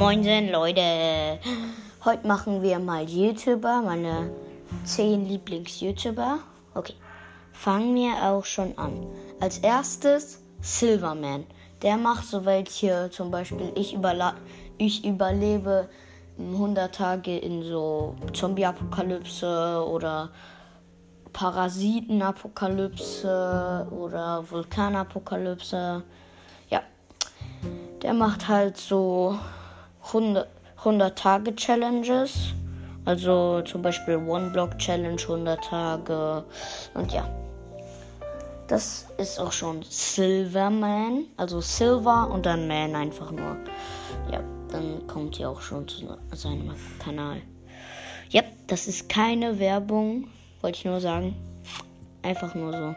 Moinsen, Leute. Heute machen wir mal YouTuber, meine 10 Lieblings-YouTuber. Okay, fangen wir auch schon an. Als erstes Silverman. Der macht so welche, zum Beispiel, ich, überla ich überlebe 100 Tage in so Zombie-Apokalypse oder Parasitenapokalypse oder Vulkanapokalypse. Ja, der macht halt so 100, 100 Tage Challenges. Also zum Beispiel One Block Challenge 100 Tage. Und ja. Das ist auch schon Silverman. Also Silver und dann Man einfach nur. Ja, dann kommt ihr auch schon zu seinem Kanal. Ja, das ist keine Werbung. Wollte ich nur sagen. Einfach nur so.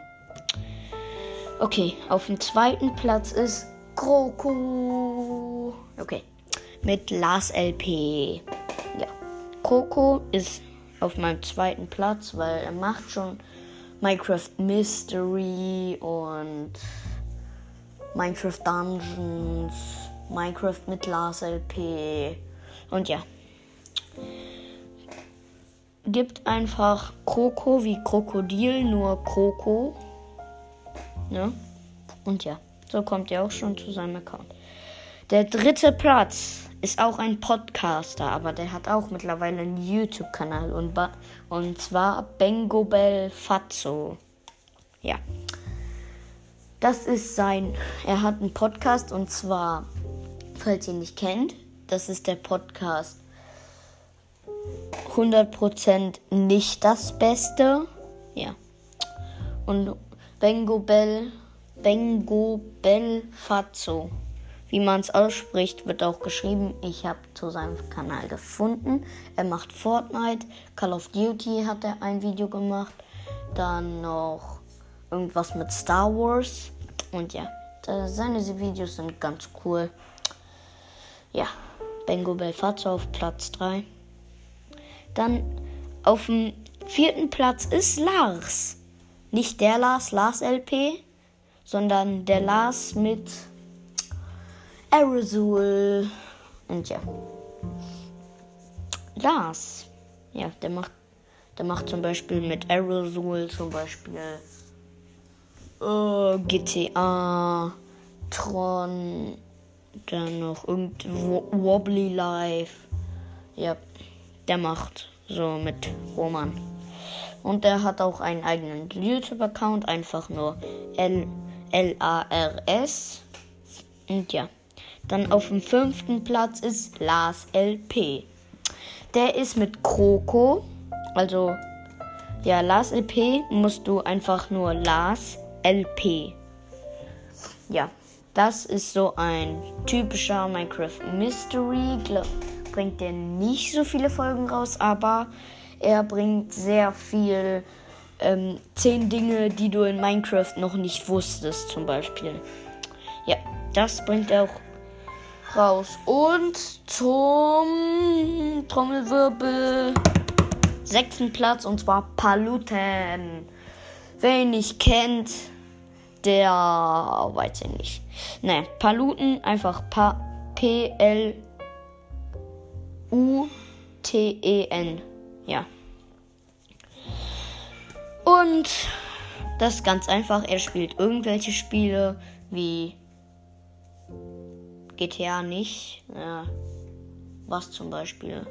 Okay, auf dem zweiten Platz ist Kroko. Okay, mit Lars LP. Ja, Kroko ist auf meinem zweiten Platz, weil er macht schon Minecraft Mystery und Minecraft Dungeons, Minecraft mit Lars LP und ja. Gibt einfach Kroko wie Krokodil, nur Kroko. Ne? Und ja, so kommt er auch schon zu seinem Account. Der dritte Platz ist auch ein Podcaster, aber der hat auch mittlerweile einen YouTube-Kanal und, und zwar Bengobel Fazzo. Ja. Das ist sein. Er hat einen Podcast und zwar, falls ihr ihn nicht kennt, das ist der Podcast 100% nicht das Beste. Ja. Und Bengobel, Bengobel Fazzo wie man es ausspricht, wird auch geschrieben. Ich habe zu seinem Kanal gefunden. Er macht Fortnite, Call of Duty hat er ein Video gemacht. Dann noch irgendwas mit Star Wars. Und ja, seine Videos sind ganz cool. Ja, Bengo Belfazzo auf Platz 3. Dann auf dem vierten Platz ist Lars. Nicht der Lars, Lars LP, sondern der Lars mit Aerosol. Und ja. Lars. Ja, der macht, der macht zum Beispiel mit Aerosol zum Beispiel äh, GTA, Tron, dann noch irgendwo Wobbly Life. Ja, der macht so mit Roman. Und der hat auch einen eigenen YouTube-Account, einfach nur L-A-R-S. Und ja. Dann auf dem fünften Platz ist Lars LP. Der ist mit Kroko. Also, ja, Lars LP musst du einfach nur Lars LP. Ja, das ist so ein typischer Minecraft Mystery. Bringt der nicht so viele Folgen raus, aber er bringt sehr viel. Ähm, zehn Dinge, die du in Minecraft noch nicht wusstest, zum Beispiel. Ja, das bringt er auch raus. Und zum Trommelwirbel sechsten Platz und zwar Paluten. Wer ihn nicht kennt, der weiß ich nicht. Ne, Paluten, einfach P-L-U-T-E-N. Ja. Und das ist ganz einfach. Er spielt irgendwelche Spiele wie GTA nicht. Ja. Was zum Beispiel?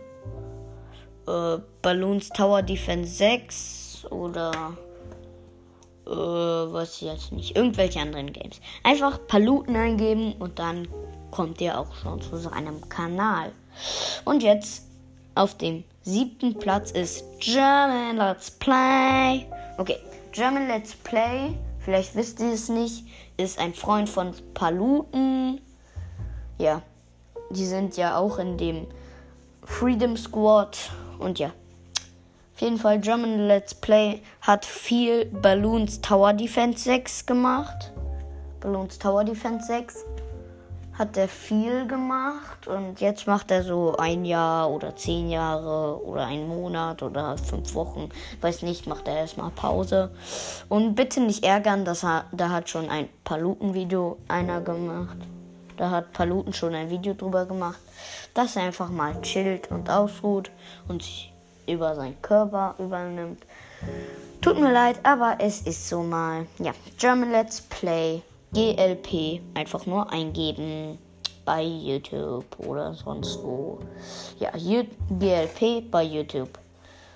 Äh, Balloons Tower Defense 6 oder äh, was jetzt nicht. Irgendwelche anderen Games. Einfach Paluten eingeben und dann kommt ihr auch schon zu seinem Kanal. Und jetzt auf dem siebten Platz ist German Let's Play. Okay, German Let's Play, vielleicht wisst ihr es nicht, ist ein Freund von Paluten ja, die sind ja auch in dem Freedom Squad und ja. Auf jeden Fall, German Let's Play hat viel Balloons Tower Defense 6 gemacht. Balloons Tower Defense 6 hat er viel gemacht und jetzt macht er so ein Jahr oder zehn Jahre oder einen Monat oder fünf Wochen, weiß nicht, macht er erstmal Pause. Und bitte nicht ärgern, dass er, da hat schon ein Paluten-Video einer gemacht. Da hat Paluten schon ein Video drüber gemacht, dass er einfach mal chillt und ausruht und sich über seinen Körper übernimmt. Tut mir leid, aber es ist so mal. Ja, German Let's Play GLP einfach nur eingeben bei YouTube oder sonst wo. Ja, GLP bei YouTube.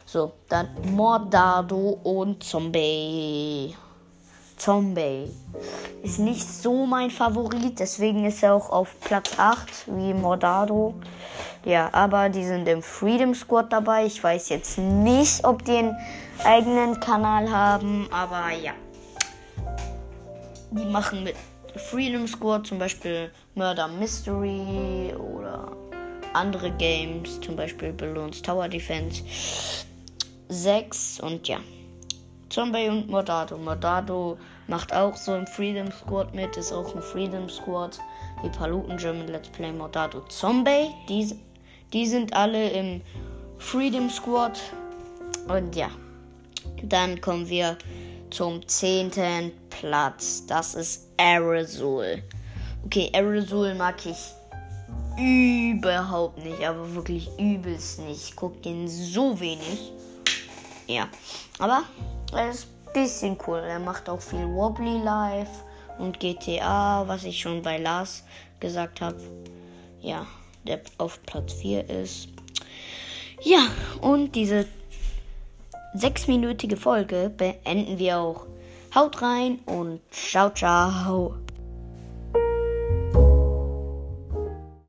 So, dann Mordado und Zombie. Zombie ist nicht so mein Favorit, deswegen ist er auch auf Platz 8 wie Mordado. Ja, aber die sind im Freedom Squad dabei. Ich weiß jetzt nicht, ob die einen eigenen Kanal haben, aber ja. Die machen mit Freedom Squad zum Beispiel Murder Mystery oder andere Games, zum Beispiel Balloons Tower Defense 6 und ja. Zombie und Mordado. Mordado macht auch so im Freedom Squad mit, ist auch ein Freedom Squad. Wie Paluten German Let's Play Mordado Zombie. Die, die sind alle im Freedom Squad. Und ja. Dann kommen wir zum zehnten Platz. Das ist Aerosol. Okay, Aerosol mag ich überhaupt nicht, aber wirklich übelst nicht. Ich gucke den so wenig. Ja, aber er ist ein bisschen cool. Er macht auch viel Wobbly Life und GTA, was ich schon bei Lars gesagt habe. Ja, der auf Platz 4 ist. Ja, und diese sechsminütige Folge beenden wir auch. Haut rein und ciao, ciao.